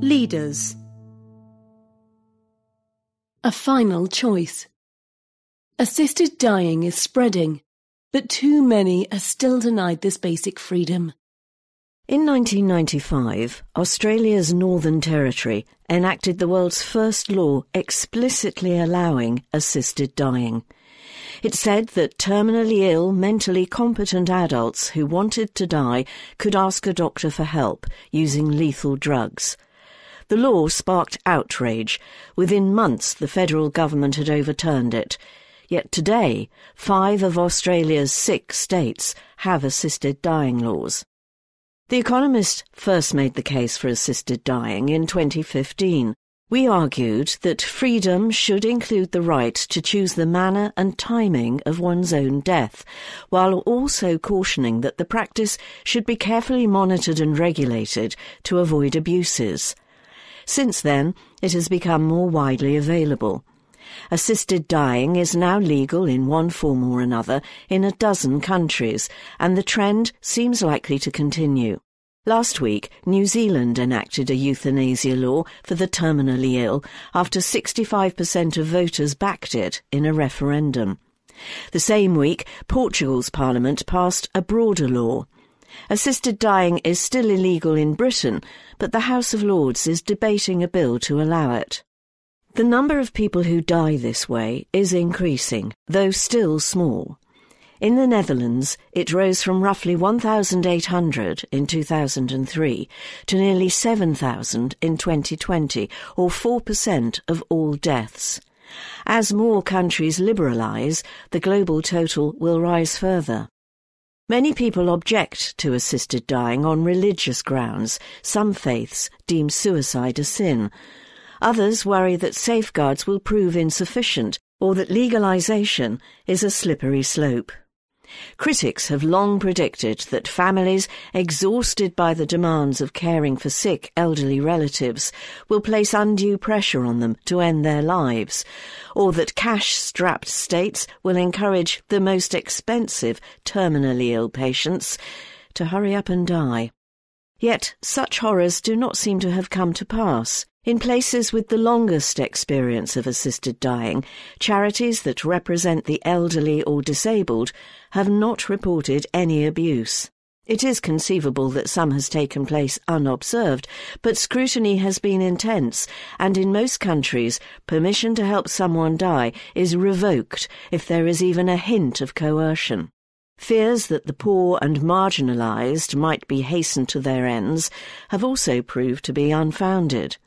Leaders A final choice. Assisted dying is spreading, but too many are still denied this basic freedom. In 1995, Australia's Northern Territory enacted the world's first law explicitly allowing assisted dying. It said that terminally ill, mentally competent adults who wanted to die could ask a doctor for help using lethal drugs. The law sparked outrage. Within months, the federal government had overturned it. Yet today, five of Australia's six states have assisted dying laws. The Economist first made the case for assisted dying in 2015. We argued that freedom should include the right to choose the manner and timing of one's own death, while also cautioning that the practice should be carefully monitored and regulated to avoid abuses. Since then, it has become more widely available. Assisted dying is now legal in one form or another in a dozen countries, and the trend seems likely to continue. Last week, New Zealand enacted a euthanasia law for the terminally ill after 65% of voters backed it in a referendum. The same week, Portugal's parliament passed a broader law. Assisted dying is still illegal in Britain, but the House of Lords is debating a bill to allow it. The number of people who die this way is increasing, though still small. In the Netherlands, it rose from roughly 1,800 in 2003 to nearly 7,000 in 2020, or 4% of all deaths. As more countries liberalise, the global total will rise further. Many people object to assisted dying on religious grounds. Some faiths deem suicide a sin. Others worry that safeguards will prove insufficient or that legalisation is a slippery slope. Critics have long predicted that families, exhausted by the demands of caring for sick elderly relatives, will place undue pressure on them to end their lives, or that cash-strapped states will encourage the most expensive terminally ill patients to hurry up and die. Yet such horrors do not seem to have come to pass. In places with the longest experience of assisted dying, charities that represent the elderly or disabled have not reported any abuse. It is conceivable that some has taken place unobserved, but scrutiny has been intense, and in most countries, permission to help someone die is revoked if there is even a hint of coercion. Fears that the poor and marginalised might be hastened to their ends have also proved to be unfounded.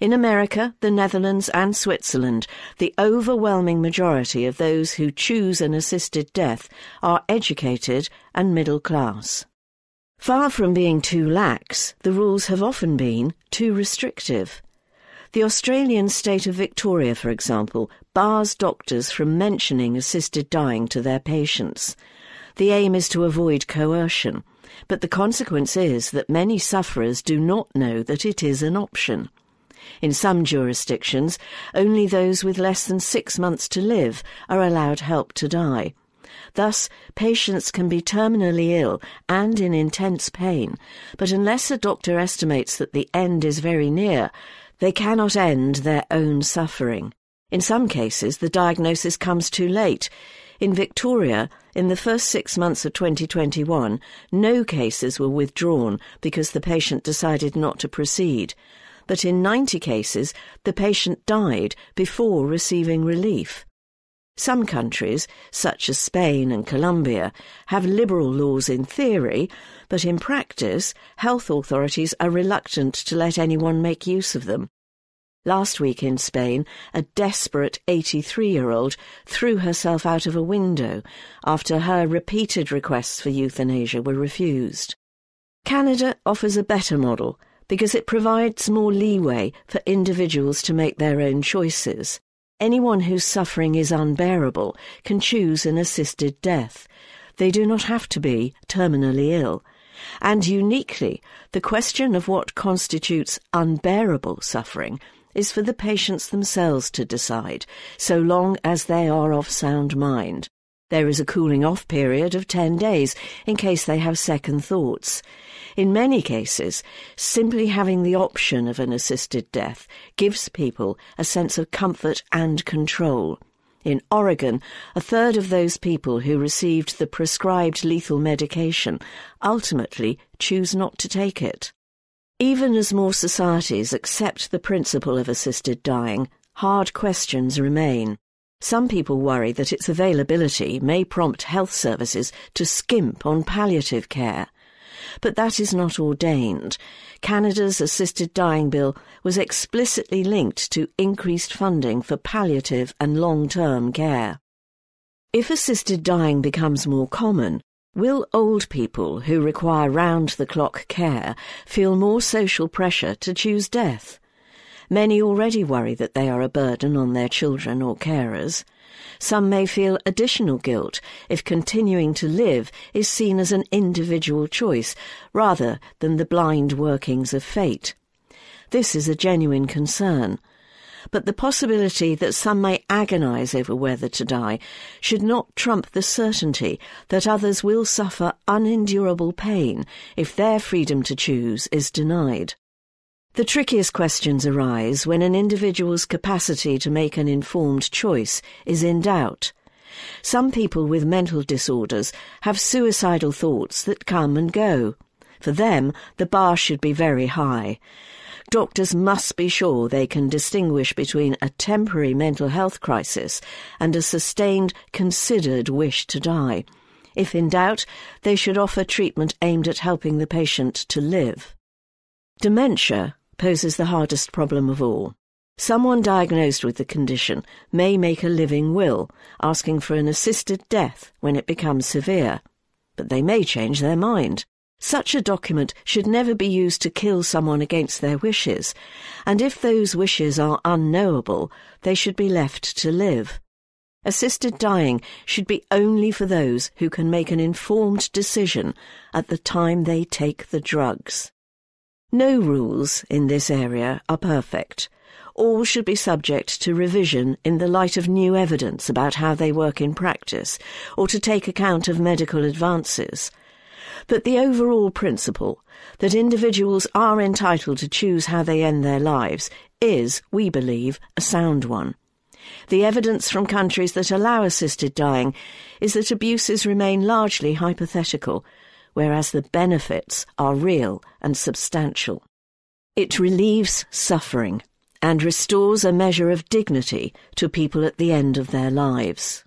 In America, the Netherlands, and Switzerland, the overwhelming majority of those who choose an assisted death are educated and middle class. Far from being too lax, the rules have often been too restrictive. The Australian state of Victoria, for example, bars doctors from mentioning assisted dying to their patients. The aim is to avoid coercion, but the consequence is that many sufferers do not know that it is an option. In some jurisdictions, only those with less than six months to live are allowed help to die. Thus, patients can be terminally ill and in intense pain, but unless a doctor estimates that the end is very near, they cannot end their own suffering. In some cases, the diagnosis comes too late. In Victoria, in the first six months of 2021, no cases were withdrawn because the patient decided not to proceed but in 90 cases the patient died before receiving relief. Some countries, such as Spain and Colombia, have liberal laws in theory, but in practice, health authorities are reluctant to let anyone make use of them. Last week in Spain, a desperate 83-year-old threw herself out of a window after her repeated requests for euthanasia were refused. Canada offers a better model, because it provides more leeway for individuals to make their own choices. Anyone whose suffering is unbearable can choose an assisted death. They do not have to be terminally ill. And uniquely, the question of what constitutes unbearable suffering is for the patients themselves to decide, so long as they are of sound mind. There is a cooling off period of 10 days in case they have second thoughts. In many cases, simply having the option of an assisted death gives people a sense of comfort and control. In Oregon, a third of those people who received the prescribed lethal medication ultimately choose not to take it. Even as more societies accept the principle of assisted dying, hard questions remain. Some people worry that its availability may prompt health services to skimp on palliative care but that is not ordained. Canada's assisted dying bill was explicitly linked to increased funding for palliative and long-term care. If assisted dying becomes more common, will old people who require round-the-clock care feel more social pressure to choose death? Many already worry that they are a burden on their children or carers. Some may feel additional guilt if continuing to live is seen as an individual choice rather than the blind workings of fate. This is a genuine concern. But the possibility that some may agonize over whether to die should not trump the certainty that others will suffer unendurable pain if their freedom to choose is denied. The trickiest questions arise when an individual's capacity to make an informed choice is in doubt. Some people with mental disorders have suicidal thoughts that come and go. For them, the bar should be very high. Doctors must be sure they can distinguish between a temporary mental health crisis and a sustained, considered wish to die. If in doubt, they should offer treatment aimed at helping the patient to live. Dementia poses the hardest problem of all. Someone diagnosed with the condition may make a living will, asking for an assisted death when it becomes severe. But they may change their mind. Such a document should never be used to kill someone against their wishes, and if those wishes are unknowable, they should be left to live. Assisted dying should be only for those who can make an informed decision at the time they take the drugs. No rules in this area are perfect. All should be subject to revision in the light of new evidence about how they work in practice, or to take account of medical advances. But the overall principle that individuals are entitled to choose how they end their lives is, we believe, a sound one. The evidence from countries that allow assisted dying is that abuses remain largely hypothetical whereas the benefits are real and substantial. It relieves suffering and restores a measure of dignity to people at the end of their lives.